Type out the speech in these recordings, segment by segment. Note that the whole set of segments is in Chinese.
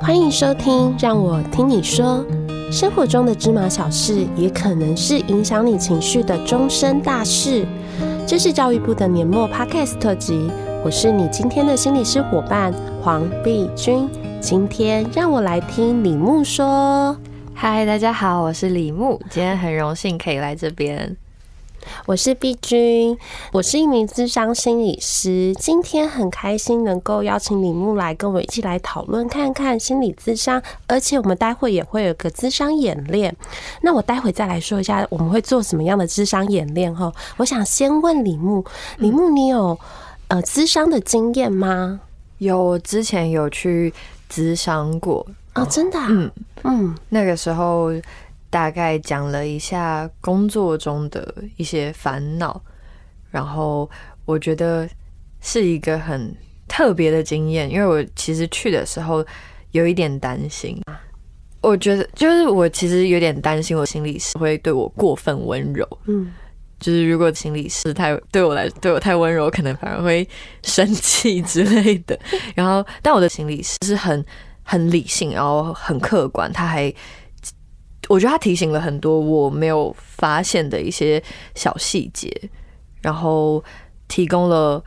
欢迎收听，让我听你说，生活中的芝麻小事，也可能是影响你情绪的终身大事。这是教育部的年末 Podcast 特辑，我是你今天的心理师伙伴黄碧君。今天让我来听李木说。嗨，大家好，我是李木，今天很荣幸可以来这边。我是碧君，我是一名智商心理师。今天很开心能够邀请李木来跟我一起来讨论看看心理咨商，而且我们待会也会有个智商演练。那我待会再来说一下我们会做什么样的智商演练哈。我想先问李木，李木你有呃智商的经验吗？有，我之前有去咨商过哦，真的啊？嗯嗯，那个时候。大概讲了一下工作中的一些烦恼，然后我觉得是一个很特别的经验，因为我其实去的时候有一点担心，我觉得就是我其实有点担心，我心理师会对我过分温柔，嗯，就是如果心理师太对我来对我太温柔，可能反而会 生气之类的。然后，但我的心理师是很很理性，然后很客观，他还。我觉得他提醒了很多我没有发现的一些小细节，然后提供了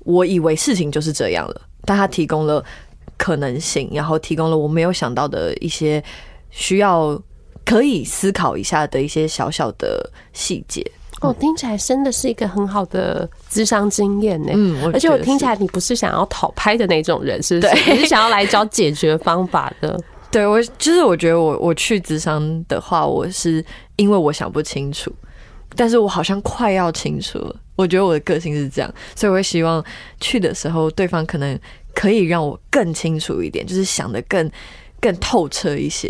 我以为事情就是这样了，但他提供了可能性，然后提供了我没有想到的一些需要可以思考一下的一些小小的细节。哦，听起来真的是一个很好的智商经验呢。嗯，而且我听起来你不是想要讨拍的那种人，是不是？你是想要来找解决方法的。对，我就是我觉得我我去咨商的话，我是因为我想不清楚，但是我好像快要清楚了。我觉得我的个性是这样，所以我会希望去的时候，对方可能可以让我更清楚一点，就是想得更更透彻一些。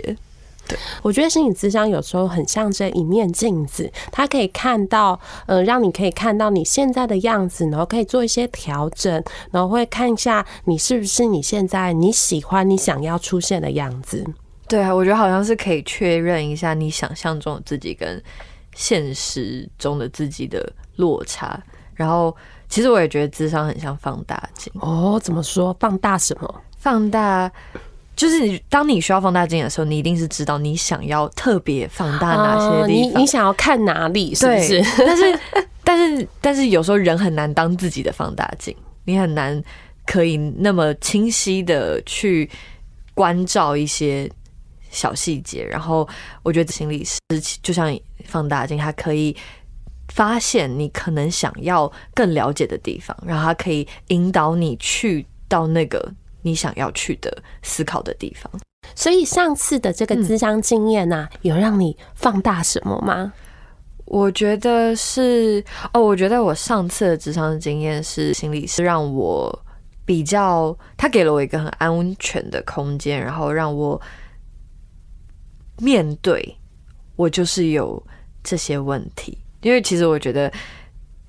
对，我觉得心理智商有时候很像这一面镜子，它可以看到，呃，让你可以看到你现在的样子，然后可以做一些调整，然后会看一下你是不是你现在你喜欢你想要出现的样子。对啊，我觉得好像是可以确认一下你想象中的自己跟现实中的自己的落差。然后，其实我也觉得智商很像放大镜。哦，怎么说？放大什么？放大。就是你，当你需要放大镜的时候，你一定是知道你想要特别放大哪些地方，你你想要看哪里，是不是？但是，但是，但是有时候人很难当自己的放大镜，你很难可以那么清晰的去关照一些小细节。然后，我觉得心理师就像放大镜，它可以发现你可能想要更了解的地方，然后它可以引导你去到那个。你想要去的思考的地方，所以上次的这个智商经验呐，有让你放大什么吗？我觉得是哦，我觉得我上次的智商经验是心理是让我比较，他给了我一个很安全的空间，然后让我面对我就是有这些问题，因为其实我觉得。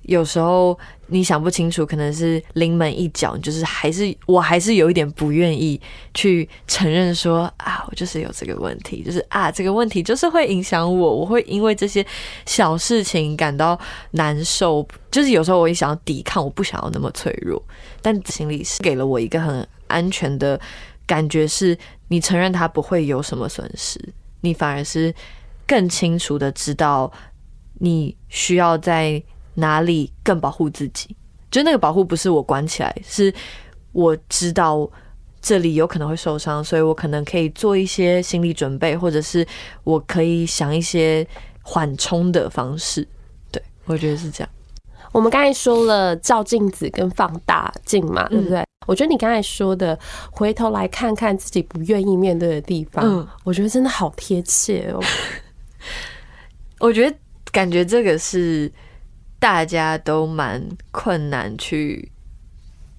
有时候你想不清楚，可能是临门一脚，就是还是我还是有一点不愿意去承认说啊，我就是有这个问题，就是啊，这个问题就是会影响我，我会因为这些小事情感到难受。就是有时候我也想要抵抗，我不想要那么脆弱，但心理是给了我一个很安全的感觉，是你承认它不会有什么损失，你反而是更清楚的知道你需要在。哪里更保护自己？就那个保护不是我关起来，是我知道这里有可能会受伤，所以我可能可以做一些心理准备，或者是我可以想一些缓冲的方式。对，我觉得是这样。我们刚才说了照镜子跟放大镜嘛，对不对？嗯、我觉得你刚才说的回头来看看自己不愿意面对的地方，嗯、我觉得真的好贴切哦。我觉得感觉这个是。大家都蛮困难去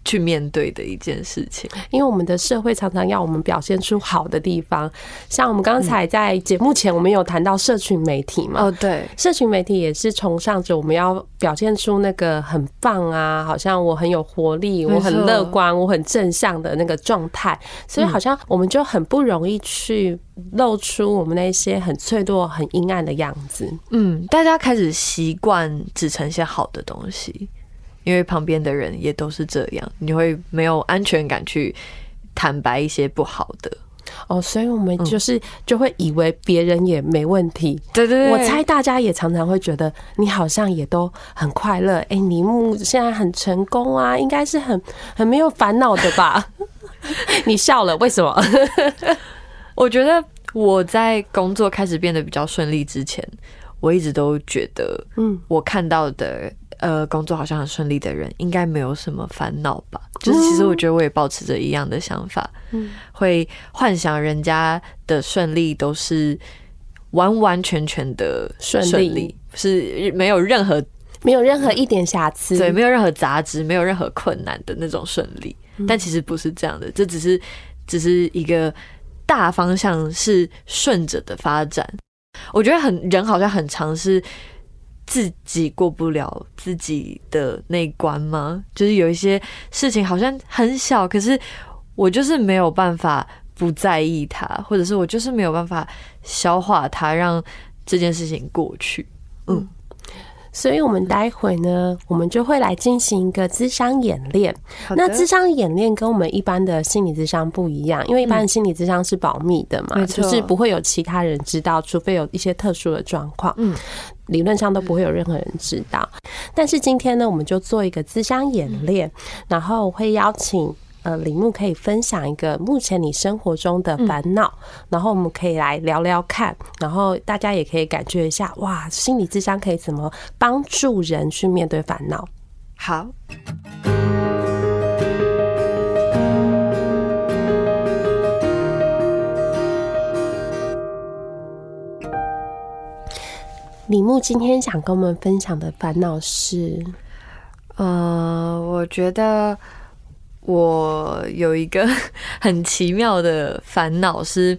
去面对的一件事情，因为我们的社会常常要我们表现出好的地方，像我们刚才在节目前，我们有谈到社群媒体嘛？哦，对，社群媒体也是崇尚着我们要表现出那个很棒啊，好像我很有活力，我很乐观，我很正向的那个状态，所以好像我们就很不容易去露出我们那些很脆弱、很阴暗的样子。嗯，大家开始习惯只呈现好的东西。因为旁边的人也都是这样，你会没有安全感去坦白一些不好的。哦，所以我们就是就会以为别人也没问题。对对对，我猜大家也常常会觉得你好像也都很快乐。哎，你目现在很成功啊，应该是很很没有烦恼的吧？你笑了，为什么？我觉得我在工作开始变得比较顺利之前，我一直都觉得，嗯，我看到的。呃，工作好像很顺利的人，应该没有什么烦恼吧？就是其实我觉得我也保持着一样的想法，嗯，会幻想人家的顺利都是完完全全的顺利，是没有任何没有任何一点瑕疵，对，没有任何杂质，没有任何困难的那种顺利。但其实不是这样的，这只是只是一个大方向是顺着的发展。我觉得很人好像很常是。自己过不了自己的那关吗？就是有一些事情好像很小，可是我就是没有办法不在意它，或者是我就是没有办法消化它，让这件事情过去。嗯。所以，我们待会呢，我们就会来进行一个智商演练。那智商演练跟我们一般的心理智商不一样，因为一般的心理智商是保密的嘛，就是不会有其他人知道，除非有一些特殊的状况。嗯，理论上都不会有任何人知道。但是今天呢，我们就做一个咨商演练，然后会邀请。呃，李木可以分享一个目前你生活中的烦恼，嗯，然后我们可以来聊聊看，然后大家也可以感觉一下，哇，心理智商可以怎么帮助人去面对烦恼？好，李牧今天想跟我们分享的烦恼是，呃，我觉得。我有一个很奇妙的烦恼，是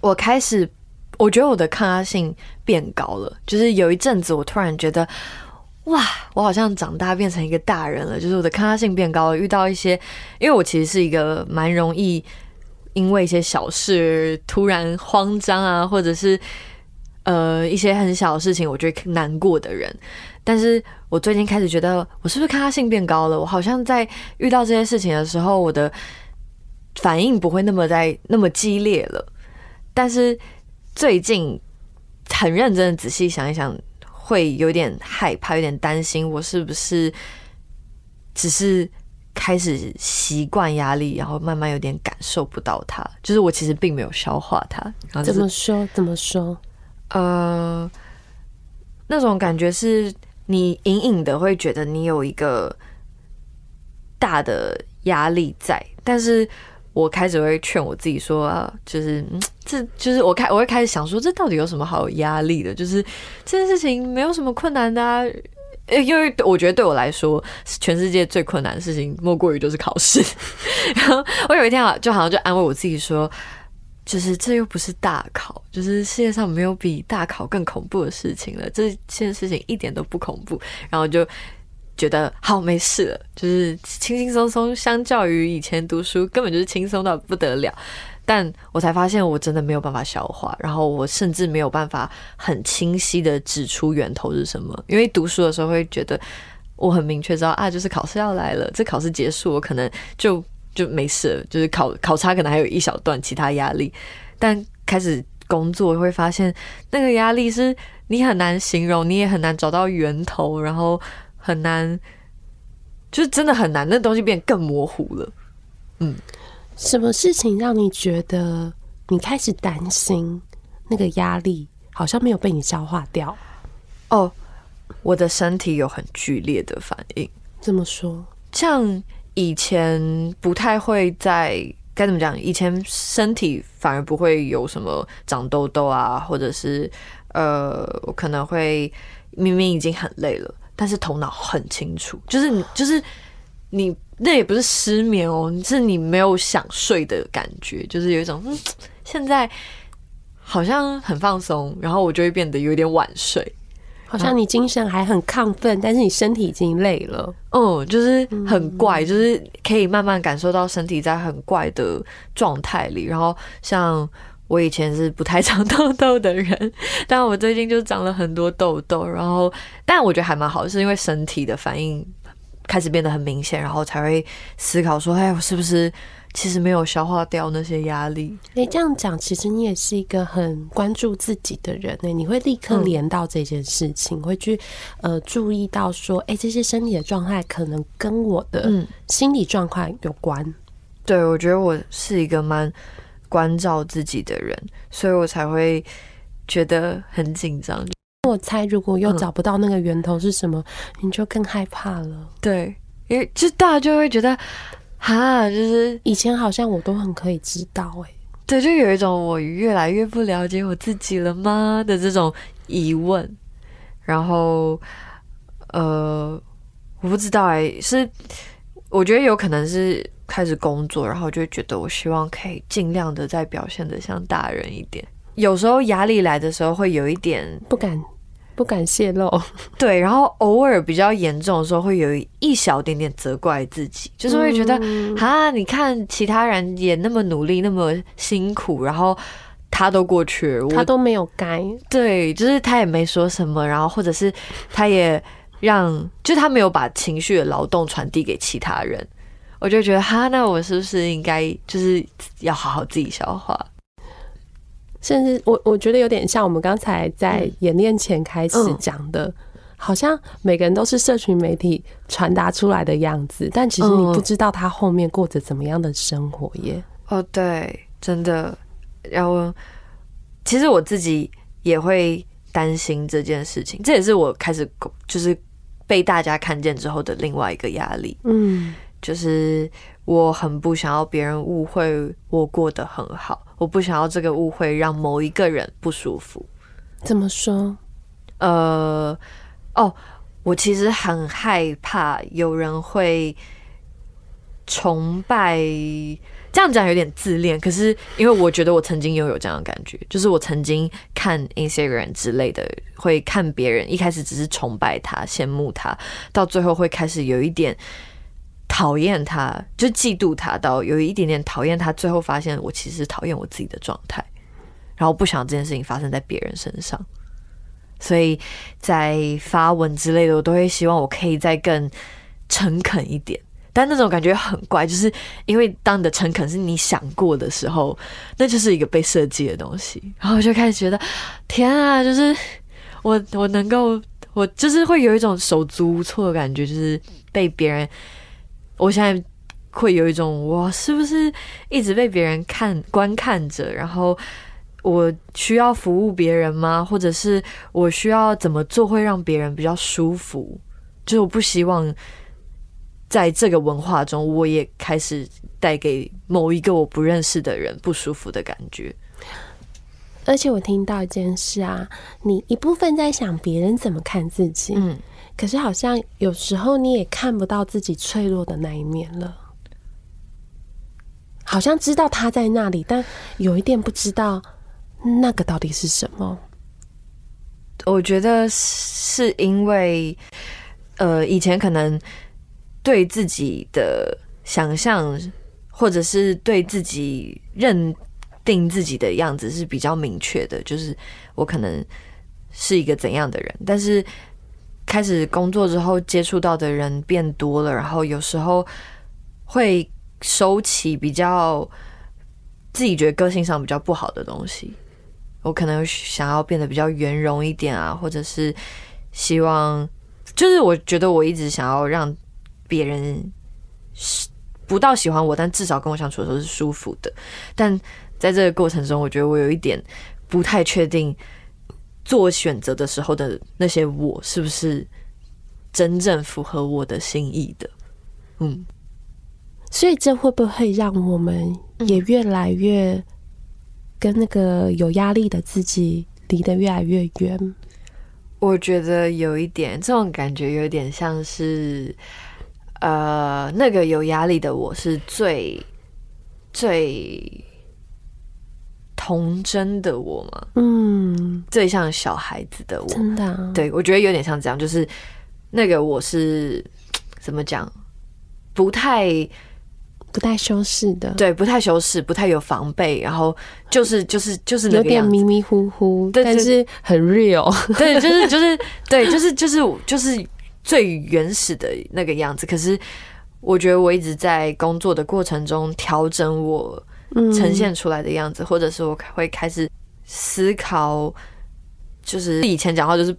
我开始，我觉得我的抗压性变高了。就是有一阵子，我突然觉得，哇，我好像长大变成一个大人了。就是我的抗压性变高了，遇到一些，因为我其实是一个蛮容易因为一些小事突然慌张啊，或者是呃一些很小的事情，我觉得难过的人。但是我最近开始觉得，我是不是抗压性变高了？我好像在遇到这些事情的时候，我的反应不会那么在那么激烈了。但是最近很认真的仔细想一想，会有点害怕，有点担心，我是不是只是开始习惯压力，然后慢慢有点感受不到它？就是我其实并没有消化它。怎么说？怎么说？呃，那种感觉是。你隐隐的会觉得你有一个大的压力在，但是我开始会劝我自己说啊，就是，这就是我开我会开始想说，这到底有什么好压力的？就是这件事情没有什么困难的啊，因为我觉得对我来说，全世界最困难的事情莫过于就是考试。然后我有一天啊，就好像就安慰我自己说。就是这又不是大考，就是世界上没有比大考更恐怖的事情了。这件事情一点都不恐怖，然后就觉得好没事了，就是轻轻松松。相较于以前读书，根本就是轻松到不得了。但我才发现，我真的没有办法消化，然后我甚至没有办法很清晰的指出源头是什么。因为读书的时候会觉得我很明确知道啊，就是考试要来了，这考试结束，我可能就。就没事了，就是考考差可能还有一小段其他压力，但开始工作会发现那个压力是你很难形容，你也很难找到源头，然后很难，就是真的很难，那东西变得更模糊了。嗯，什么事情让你觉得你开始担心那个压力好像没有被你消化掉？哦，我的身体有很剧烈的反应。怎么说？像。以前不太会在该怎么讲？以前身体反而不会有什么长痘痘啊，或者是呃，我可能会明明已经很累了，但是头脑很清楚，就是你 就是你那也不是失眠哦，是你没有想睡的感觉，就是有一种嗯，现在好像很放松，然后我就会变得有点晚睡。好像你精神还很亢奋，但是你身体已经累了。嗯，就是很怪，就是可以慢慢感受到身体在很怪的状态里。然后，像我以前是不太长痘痘的人，但我最近就长了很多痘痘。然后，但我觉得还蛮好，是因为身体的反应开始变得很明显，然后才会思考说：哎，我是不是其实没有消化掉那些压力。哎、欸，这样讲，其实你也是一个很关注自己的人呢。你会立刻连到这件事情，嗯、会去呃注意到说，哎、欸，这些身体的状态可能跟我的心理状况有关。嗯、对，我觉得我是一个蛮关照自己的人，所以我才会觉得很紧张。我猜，如果又找不到那个源头是什么，嗯、你就更害怕了。对，因为就大家就会觉得。哈，就是以前好像我都很可以知道哎、欸，对，就有一种我越来越不了解我自己了吗的这种疑问。然后，呃，我不知道哎、欸，是我觉得有可能是开始工作，然后就会觉得我希望可以尽量的再表现的像大人一点。有时候压力来的时候，会有一点不敢。不敢泄露，对，然后偶尔比较严重的时候，会有一小点点责怪自己，就是会觉得啊，你看其他人也那么努力，那么辛苦，然后他都过去了，他都没有该，对，就是他也没说什么，然后或者是他也让，就他没有把情绪的劳动传递给其他人，我就觉得哈，那我是不是应该就是要好好自己消化？甚至我我觉得有点像我们刚才在演练前开始讲的，好像每个人都是社群媒体传达出来的样子，但其实你不知道他后面过着怎么样的生活耶。哦，对，真的。然后，其实我自己也会担心这件事情，这也是我开始就是被大家看见之后的另外一个压力。嗯，就是我很不想要别人误会我过得很好。我不想要这个误会让某一个人不舒服。怎么说？呃，哦，我其实很害怕有人会崇拜，这样讲有点自恋。可是因为我觉得我曾经拥有这样的感觉，就是我曾经看 Instagram 之类的，会看别人，一开始只是崇拜他、羡慕他，到最后会开始有一点。讨厌他，就嫉妒他，到有一点点讨厌他，最后发现我其实讨厌我自己的状态，然后不想这件事情发生在别人身上，所以在发文之类的，我都会希望我可以再更诚恳一点，但那种感觉很怪，就是因为当你的诚恳是你想过的时候，那就是一个被设计的东西，然后我就开始觉得，天啊，就是我我能够，我就是会有一种手足无措的感觉，就是被别人。我现在会有一种，我是不是一直被别人看观看着？然后我需要服务别人吗？或者是我需要怎么做会让别人比较舒服？就是我不希望在这个文化中，我也开始带给某一个我不认识的人不舒服的感觉。而且我听到一件事啊，你一部分在想别人怎么看自己，嗯。可是好像有时候你也看不到自己脆弱的那一面了，好像知道他在那里，但有一点不知道那个到底是什么。我觉得是因为，呃，以前可能对自己的想象，或者是对自己认定自己的样子是比较明确的，就是我可能是一个怎样的人，但是。开始工作之后，接触到的人变多了，然后有时候会收起比较自己觉得个性上比较不好的东西。我可能想要变得比较圆融一点啊，或者是希望，就是我觉得我一直想要让别人不到喜欢我，但至少跟我相处的时候是舒服的。但在这个过程中，我觉得我有一点不太确定。做选择的时候的那些我，是不是真正符合我的心意的？嗯，所以这会不会让我们也越来越跟那个有压力的自己离得越来越远？我觉得有一点这种感觉，有点像是呃，那个有压力的我是最最。童真的我吗？嗯，最像小孩子的我，真的啊？对，我觉得有点像这样，就是那个我是怎么讲，不太不太修饰的，对，不太修饰，不太有防备，然后就是就是就是那个有点迷迷糊糊，对，但是很 real，对，就是就是对，就是就是就是最原始的那个样子。可是我觉得我一直在工作的过程中调整我呈现出来的样子，嗯、或者是我会开始思考，就是以前讲话就是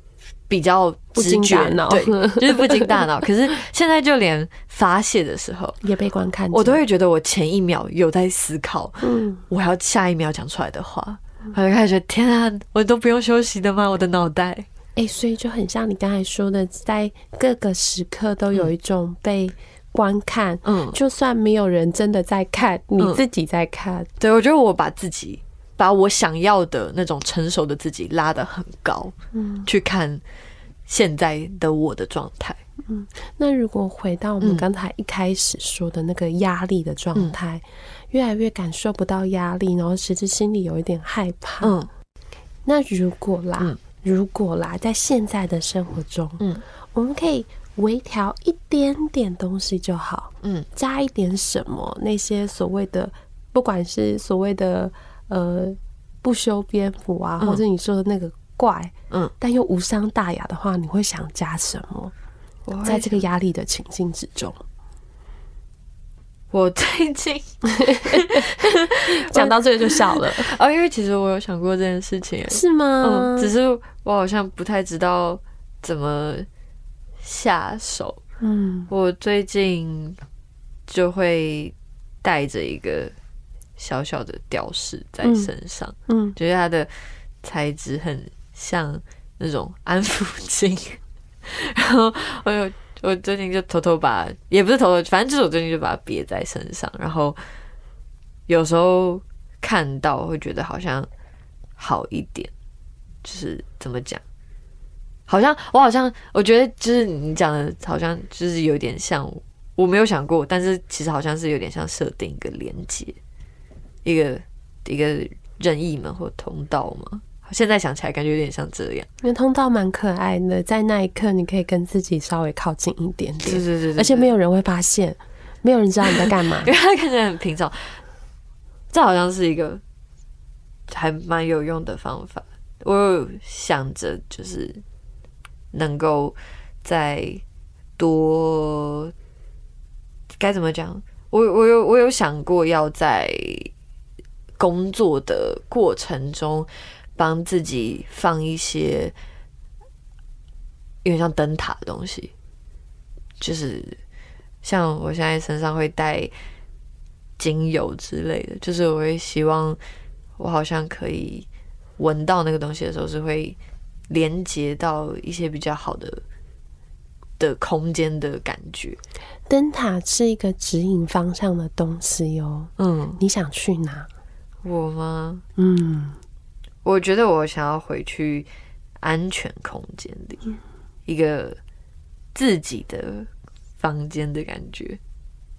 比较直觉，对，就是不经大脑。可是现在就连发泄的时候也被观看，我都会觉得我前一秒有在思考，嗯，我要下一秒讲出来的话，我就开始觉得天啊，我都不用休息的吗？我的脑袋，哎、欸，所以就很像你刚才说的，在各个时刻都有一种被。观看，嗯，就算没有人真的在看，你自己在看。嗯、对，我觉得我把自己，把我想要的那种成熟的自己拉得很高，嗯，去看现在的我的状态。嗯，那如果回到我们刚才一开始说的那个压力的状态，嗯、越来越感受不到压力，然后其实心里有一点害怕。嗯，那如果啦，嗯、如果啦，在现在的生活中，嗯，我们可以。微调一点点东西就好，嗯，加一点什么？那些所谓的，不管是所谓的呃不修边幅啊，嗯、或者你说的那个怪，嗯，但又无伤大雅的话，你会想加什么？在这个压力的情境之中，我最近 讲到这个就笑了 哦，因为其实我有想过这件事情，是吗？嗯，只是我好像不太知道怎么。下手，嗯，我最近就会带着一个小小的吊饰在身上，嗯，嗯，觉得它的材质很像那种安抚巾，然后我有我最近就偷偷把，也不是偷偷，反正就是我最近就把它别在身上，然后有时候看到会觉得好像好一点，就是怎么讲？好像我好像我觉得就是你讲的，好像就是有点像，我没有想过，但是其实好像是有点像设定一个连接，一个一个任意门或通道嘛。现在想起来感觉有点像这样，那通道蛮可爱的，在那一刻你可以跟自己稍微靠近一点点，是是是，而且没有人会发现，没有人知道你在干嘛，因为他看起来很平常。这好像是一个还蛮有用的方法，我有想着就是。能够再多该怎么讲？我我有我有想过要在工作的过程中帮自己放一些有点像灯塔的东西，就是像我现在身上会带精油之类的，就是我会希望我好像可以闻到那个东西的时候是会。连接到一些比较好的的空间的感觉。灯塔是一个指引方向的东西哦。嗯，你想去哪？我吗？嗯，我觉得我想要回去安全空间里，嗯、一个自己的房间的感觉，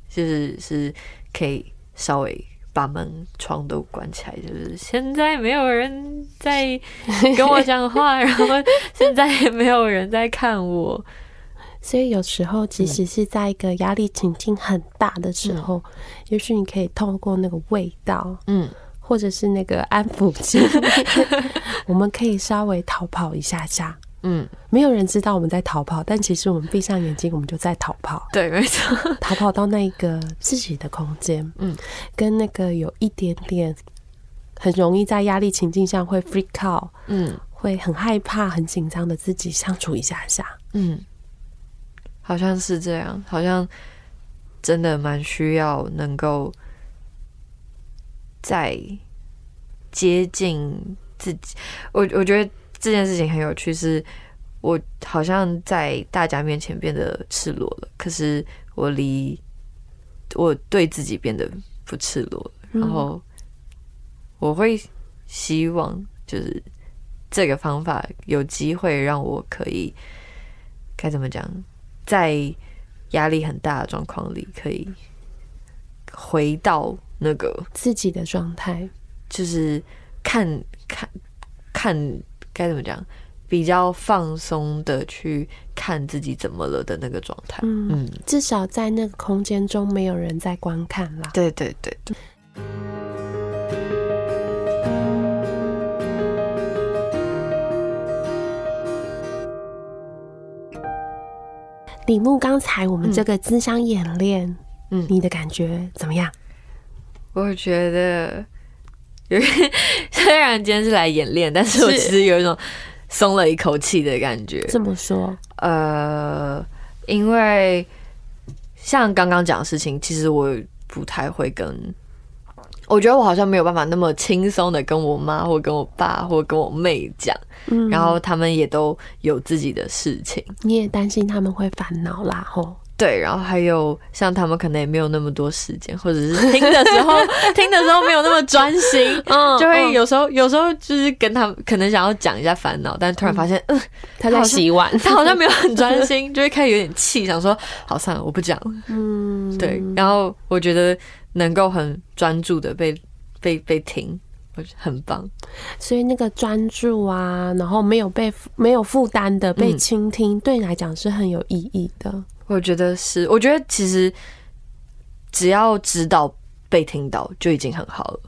就是是可以稍微。把门窗都关起来，就是现在没有人在 跟我讲话，然后现在也没有人在看我，所以有时候即使是在一个压力情境很大的时候，嗯、也许你可以透过那个味道，嗯，或者是那个安抚剂，我们可以稍微逃跑一下下。嗯，没有人知道我们在逃跑，但其实我们闭上眼睛，我们就在逃跑。对，没错，逃跑到那个自己的空间，嗯，跟那个有一点点很容易在压力情境下会 freak out，嗯，会很害怕、很紧张的自己相处一下下。嗯，好像是这样，好像真的蛮需要能够在接近自己。我我觉得。这件事情很有趣，是我好像在大家面前变得赤裸了，可是我离我对自己变得不赤裸了。然后我会希望，就是这个方法有机会让我可以该怎么讲，在压力很大的状况里，可以回到那个自己的状态，就是看看看。该怎么讲？比较放松的去看自己怎么了的那个状态。嗯，嗯，至少在那个空间中没有人在观看啦。对对对。李牧，刚才我们这个咨商演练，嗯，你的感觉怎么样？我觉得有点，虽然今天是来演练，但是我其实有一种松了一口气的感觉。怎么说，呃，因为像刚刚讲的事情，其实我不太会跟。我觉得我好像没有办法那么轻松的跟我妈或跟我爸或跟我妹讲，嗯，然后他们也都有自己的事情，你也担心他们会烦恼啦，吼。对，然后还有像他们可能也没有那么多时间，或者是听的时候 听的时候没有那么专心，嗯，就会有时候有时候就是跟他们可能想要讲一下烦恼，但突然发现，嗯，他在洗碗，他好像没有很专心，就会开始有点气，想说，好算了，我不讲了，嗯，对，然后我觉得。能够很专注的被被被听，我觉得很棒。所以那个专注啊，然后没有被没有负担的被倾听，嗯，对你来讲是很有意义的。我觉得是，我觉得其实只要知道被听到就已经很好了。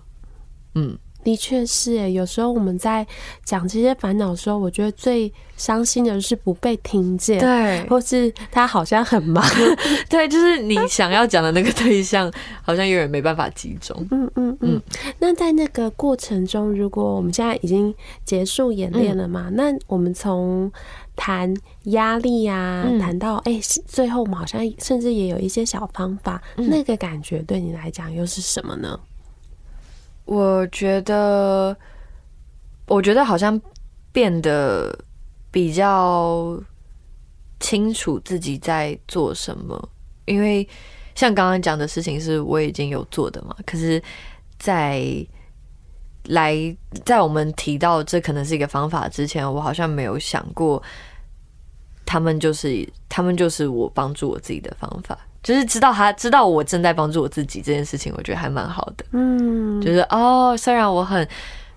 嗯。的确是诶，有时候我们在讲这些烦恼的时候，我觉得最伤心的是不被听见，对，或是他好像很忙，对，就是你想要讲的那个对象，好像永远没办法集中。嗯嗯嗯。那在那个过程中，如果我们现在已经结束演练了嘛，嗯、那我们从谈压力啊，谈、嗯、到哎、欸，最后我们好像甚至也有一些小方法，嗯、那个感觉对你来讲又是什么呢？我觉得，我觉得好像变得比较清楚自己在做什么，因为像刚刚讲的事情是我已经有做的嘛。可是，在来在我们提到这可能是一个方法之前，我好像没有想过，他们就是他们就是我帮助我自己的方法。就是知道他知道我正在帮助我自己这件事情，我觉得还蛮好的。嗯，就是哦，虽然我很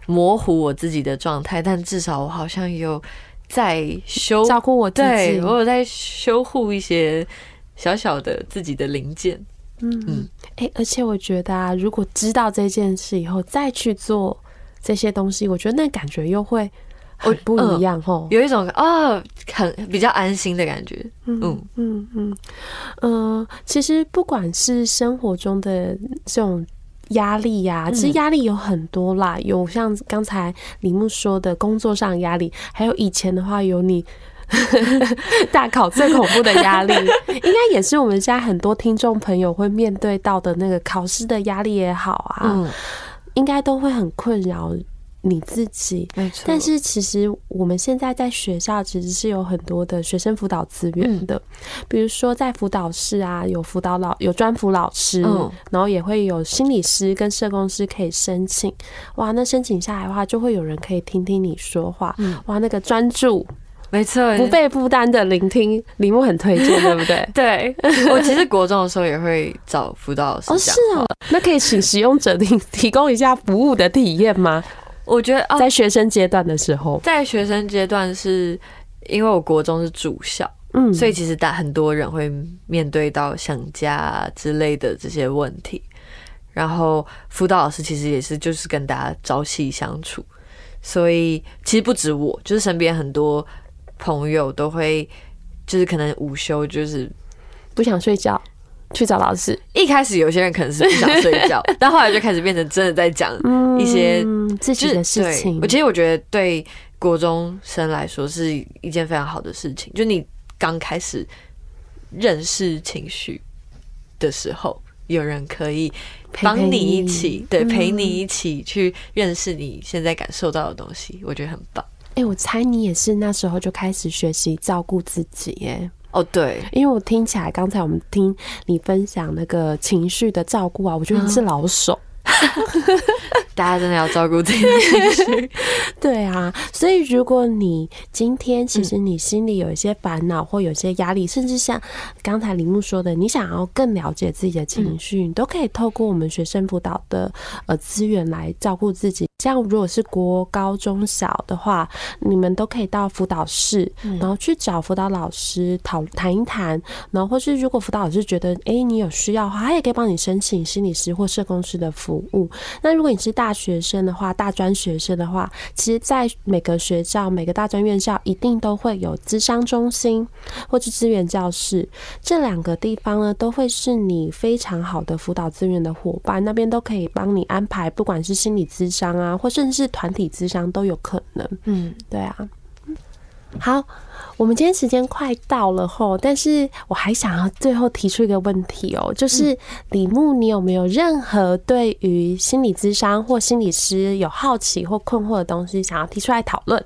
模糊我自己的状态，但至少我好像有在修照顾我自己，对，我有在修护一些小小的自己的零件。嗯嗯，哎、欸，而且我觉得啊，如果知道这件事以后再去做这些东西，我觉得那感觉又会。很，不一样哦，有一种啊，很比较安心的感觉。嗯嗯嗯嗯，呃，其实不管是生活中的这种压力呀、啊，其实压力有很多啦，有像刚才李木说的工作上压力，还有以前的话有你 大考最恐怖的压力，应该也是我们现在很多听众朋友会面对到的那个考试的压力也好啊，应该都会很困扰。你自己，没错。但是其实我们现在在学校其实是有很多的学生辅导资源的，比如说在辅导室啊，有辅导老有专辅老师，然后也会有心理师跟社工师可以申请。哇，那申请下来的话，就会有人可以听听你说话。哇，那个专注，没错，不被负担的聆听，李牧很推荐，对不对？对，我其实国中的时候也会找辅导老师。哦，是哦，那可以请使用者提提供一下服务的体验吗？我觉得在学生阶段的时候，在学生阶段是因为我国中是住校，嗯，所以其实大很多人会面对到想家之类的这些问题。然后辅导老师其实也是就是跟大家朝夕相处，所以其实不止我，就是身边很多朋友都会就是可能午休就是不想睡觉。去找老师。一开始有些人可能是不想睡觉，但后来就开始变成真的在讲一些自己的事情。我其实我觉得对国中生来说是一件非常好的事情，就你刚开始认识情绪的时候，有人可以帮你一起，对，陪你一起去认识你现在感受到的东西，我觉得很棒。哎，我猜你也是那时候就开始学习照顾自己，耶。哦，oh, 对，因为我听起来，刚才我们听你分享那个情绪的照顾啊，我觉得你是老手，大家真的要照顾自己的情绪。对啊，所以如果你今天其实你心里有一些烦恼或有些压力，甚至像刚才林木说的，你想要更了解自己的情绪，你都可以透过我们学生辅导的呃资源来照顾自己。这样如果是国高中小的话，你们都可以到辅导室，然后去找辅导老师讨谈一谈，然后或是如果辅导老师觉得哎你有需要的话，他也可以帮你申请心理师或社工师的服务。那如果你是大学生的话，大专学生的话，其实在每个学校、每个大专院校一定都会有资商中心或是资源教室，这两个地方呢都会是你非常好的辅导资源的伙伴，那边都可以帮你安排，不管是心理咨商啊，或甚至是团体咨商都有可能。嗯，对啊。好，我们今天时间快到了吼，但是我还想要最后提出一个问题哦，就是李牧，你有没有任何对于心理咨商或心理师有好奇或困惑的东西想要提出来讨论？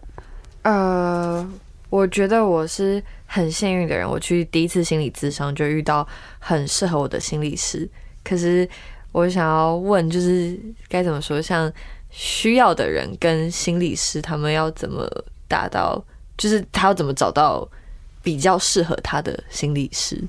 呃，我觉得我是很幸运的人，我去第一次心理咨商就遇到很适合我的心理师。可是我想要问，就是该怎么说，像需要的人跟心理师，他们要怎么达到？就是他要怎么找到比较适合他的心理师？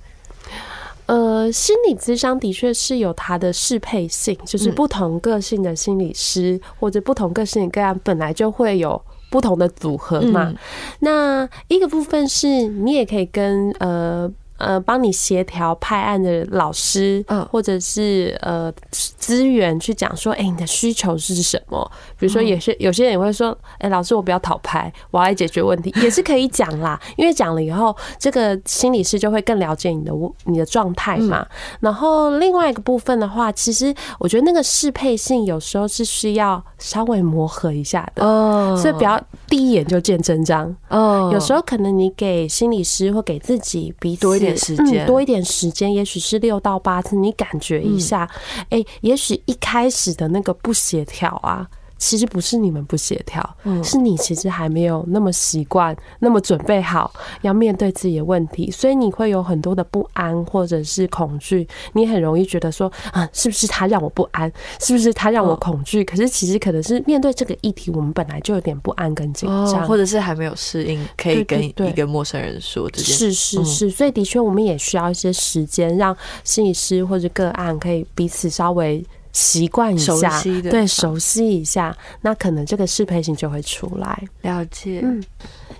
呃，心理咨商的确是有它的适配性，就是不同个性的心理师或者不同个性的个案本来就会有不同的组合嘛。那一个部分是你也可以跟呃。呃，帮你协调派案的老师，或者是呃资源去讲说，哎，你的需求是什么？比如说，也是有些人也会说，哎，老师，我不要讨拍，我要来解决问题，也是可以讲啦。因为讲了以后，这个心理师就会更了解你的你的状态嘛。然后另外一个部分的话，其实我觉得那个适配性有时候是需要稍微磨合一下的哦，所以不要第一眼就见真章哦。有时候可能你给心理师或给自己比多一点。时间、嗯、多一点时间，也许是六到八次，你感觉一下，哎、嗯欸，也许一开始的那个不协调啊。其实不是你们不协调，嗯，是你其实还没有那么习惯，那么准备好要面对自己的问题，所以你会有很多的不安或者是恐惧，你很容易觉得说啊，是不是他让我不安？是不是他让我恐惧？可是其实可能是面对这个议题，我们本来就有点不安跟紧张，或者是还没有适应，可以跟一个陌生人说这件事。是是是，所以的确我们也需要一些时间，让心理师或者个案可以彼此稍微。习惯一下，对，熟悉一下，那可能这个适配性就会出来。了解，嗯，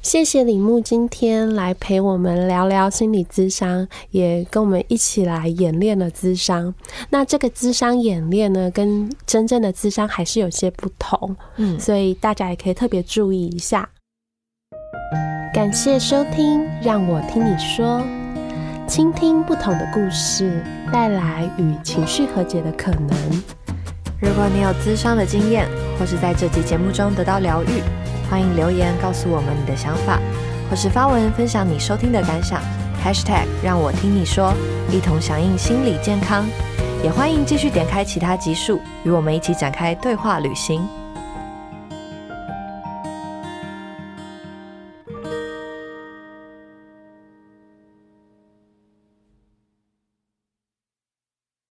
谢谢李牧今天来陪我们聊聊心理咨商，也跟我们一起来演练了咨商。那这个咨商演练呢，跟真正的咨商还是有些不同，嗯，所以大家也可以特别注意一下。感谢收听，让我听你说。倾听不同的故事，带来与情绪和解的可能。如果你有咨商的经验，或是在这集节目中得到疗愈，欢迎留言告诉我们你的想法，或是发文分享你收听的感想。Hashtag 让我听你说，一同响应心理健康。也欢迎继续点开其他集数，与我们一起展开对话旅行。